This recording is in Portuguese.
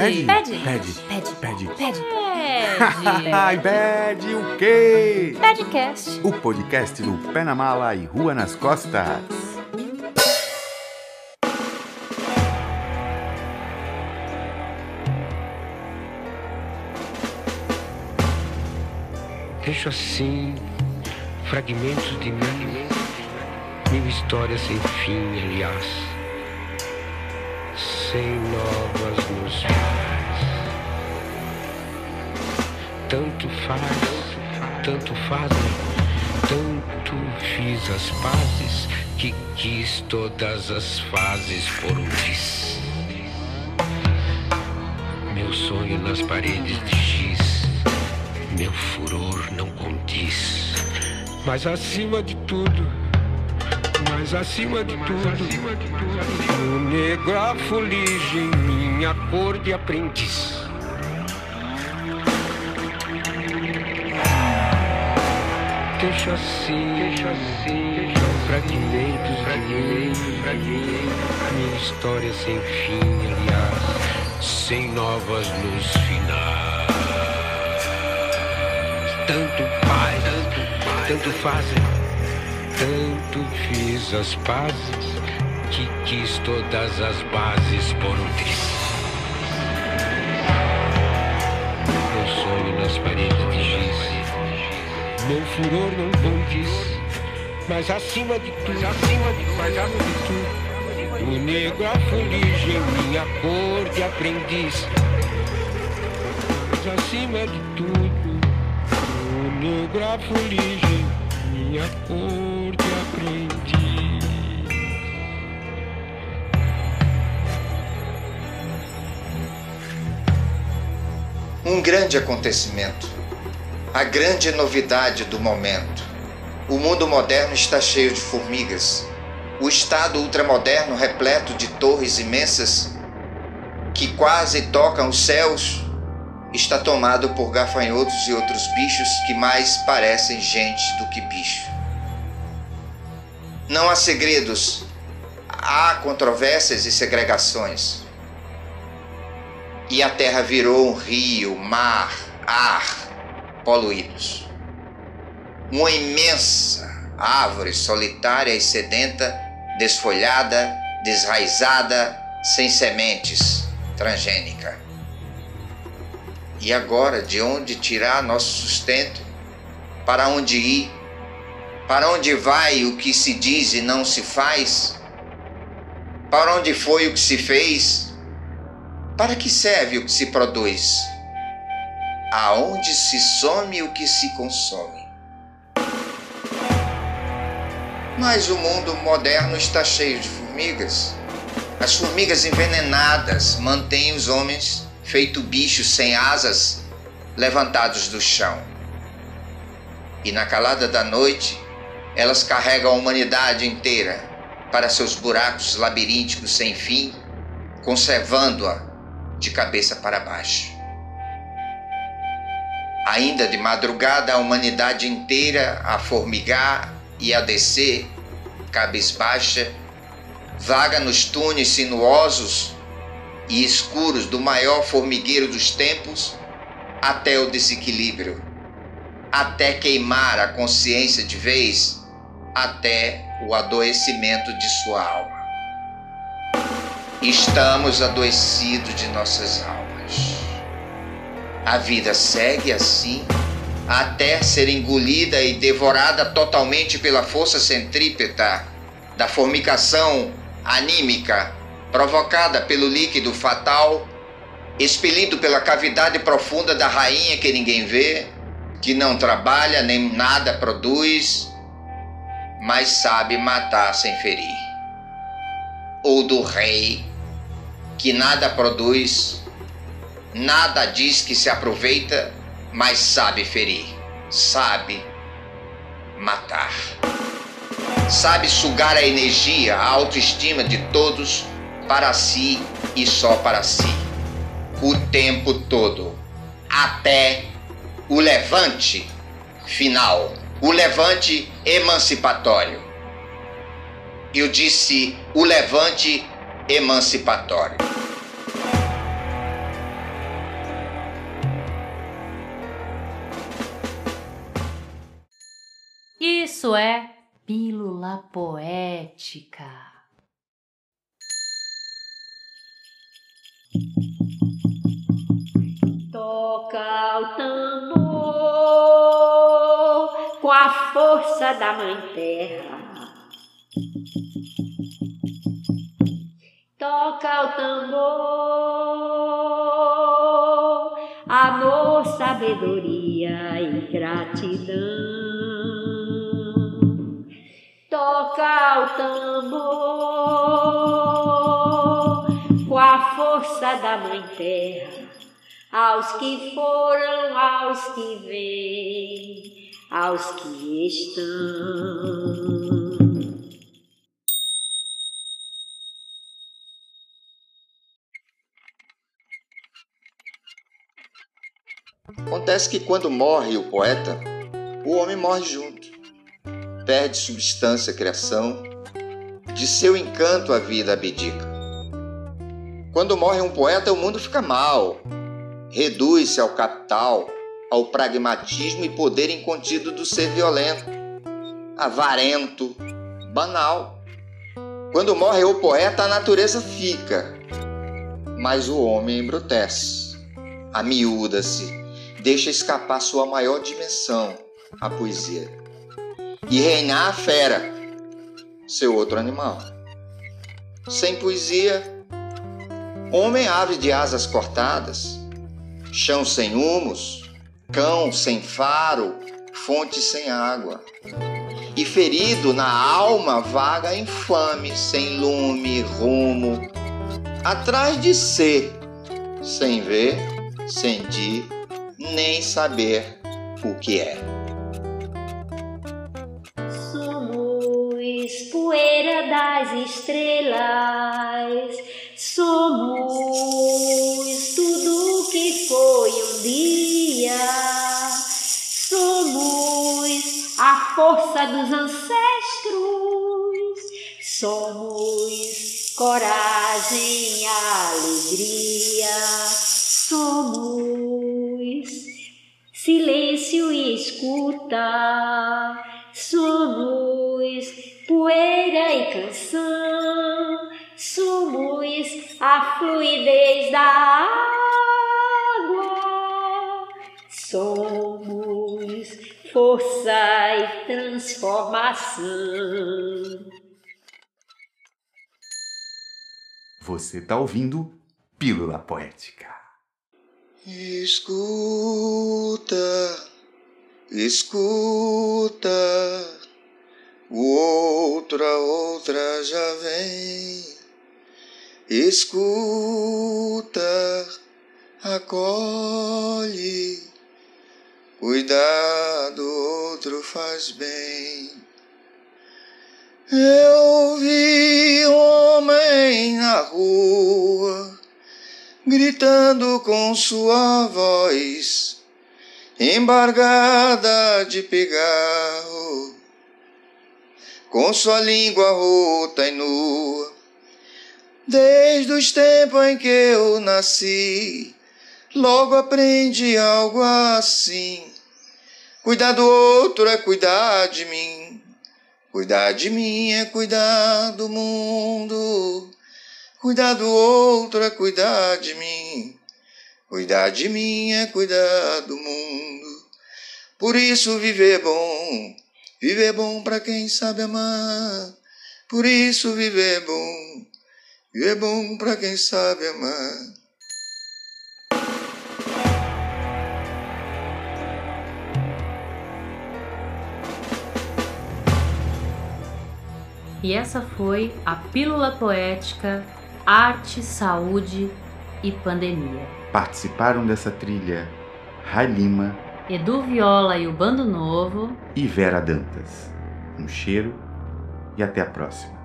Pede. Pede. Pede. Pede. Pede. Pede. Ai, pede o quê? Pedcast. O podcast do Pé na Mala e Rua nas Costas. Deixo assim fragmentos de mim, mil histórias sem fim, aliás, sem novas nos. Tanto faz, tanto fazem, tanto fiz as pazes que quis todas as fases por um triz. Meu sonho nas paredes de giz meu furor não condiz. Mas acima de tudo, mas acima de tudo, o negro afulige minha cor de aprendiz. Deixa assim, deixa assim, fragmentos, fragmentos, fragmentos, minha história sem fim, aliás, sem novas nos finais. Tanto faz, tanto fazem, tanto fiz as pazes que quis todas as bases por um triz. Meu sonho nas paredes de giz, meu furor não condiz, mas acima de tudo, acima de, mas acima de tudo, o negro afulige em minha cor de aprendiz, mas acima de tudo negro Um grande acontecimento, a grande novidade do momento. O mundo moderno está cheio de formigas. O estado ultramoderno repleto de torres imensas que quase tocam os céus está tomado por gafanhotos e outros bichos que mais parecem gente do que bicho. Não há segredos, há controvérsias e segregações. E a terra virou um rio, mar, ar poluídos. Uma imensa árvore solitária e sedenta, desfolhada, desraizada, sem sementes, transgênica. E agora, de onde tirar nosso sustento? Para onde ir? Para onde vai o que se diz e não se faz? Para onde foi o que se fez? Para que serve o que se produz? Aonde se some o que se consome? Mas o mundo moderno está cheio de formigas. As formigas envenenadas mantêm os homens feito bichos sem asas levantados do chão. E na calada da noite, elas carregam a humanidade inteira para seus buracos labirínticos sem fim, conservando-a de cabeça para baixo. Ainda de madrugada, a humanidade inteira a formigar e a descer, cabisbaixa, vaga nos túneis sinuosos e escuros do maior formigueiro dos tempos até o desequilíbrio, até queimar a consciência de vez, até o adoecimento de sua alma. Estamos adoecidos de nossas almas. A vida segue assim até ser engolida e devorada totalmente pela força centrípeta da formicação anímica provocada pelo líquido fatal, expelido pela cavidade profunda da rainha que ninguém vê, que não trabalha nem nada produz, mas sabe matar sem ferir. Ou do rei, que nada produz, nada diz que se aproveita, mas sabe ferir, sabe matar. Sabe sugar a energia, a autoestima de todos para si e só para si, o tempo todo, até o levante final, o levante emancipatório. Eu disse o levante emancipatório. Isso é Pílula Poética. Toca o tambor com a força da Mãe Terra. Toca o tambor, amor, sabedoria e gratidão. Toca o tambor força da Mãe Terra, aos que foram, aos que vêm, aos que estão. Acontece que quando morre o poeta, o homem morre junto. Perde substância, criação, de seu encanto a vida abdica. Quando morre um poeta, o mundo fica mal, reduz-se ao capital, ao pragmatismo e poder incontido do ser violento, avarento, banal. Quando morre o poeta, a natureza fica, mas o homem embrutece, amiúda-se, deixa escapar sua maior dimensão, a poesia, e reinar a fera, seu outro animal. Sem poesia, homem ave de asas cortadas, chão sem humos, cão sem faro, fonte sem água. E ferido na alma vaga infame, sem lume, rumo, atrás de ser, sem ver, sentir nem saber o que é. Somos poeira das estrelas, somos tudo que foi um dia, somos a força dos ancestros, somos coragem, alegria, somos silêncio e escuta. Somos poeira e canção, fluidez da água, somos força e transformação. Você está ouvindo Pílula Poética. Escuta, escuta, o outro, a outra já vem. Escuta, acolhe, cuidado, outro faz bem. Eu vi homem na rua gritando com sua voz, embargada de pigarro, com sua língua rota e nua. Desde os tempos em que eu nasci, logo aprendi algo assim. Cuidar do outro é cuidar de mim. Cuidar de mim é cuidar do mundo. Cuidar do outro é cuidar de mim. Cuidar de mim é cuidar do mundo. Por isso viver é bom. Viver é bom para quem sabe amar. Por isso viver é bom. Viver é bom para quem sabe amar. E essa foi a Pílula Poética arte, saúde e pandemia. Participaram dessa trilha Rai Lima, Edu Viola e o Bando Novo e Vera Dantas. Um cheiro e até a próxima.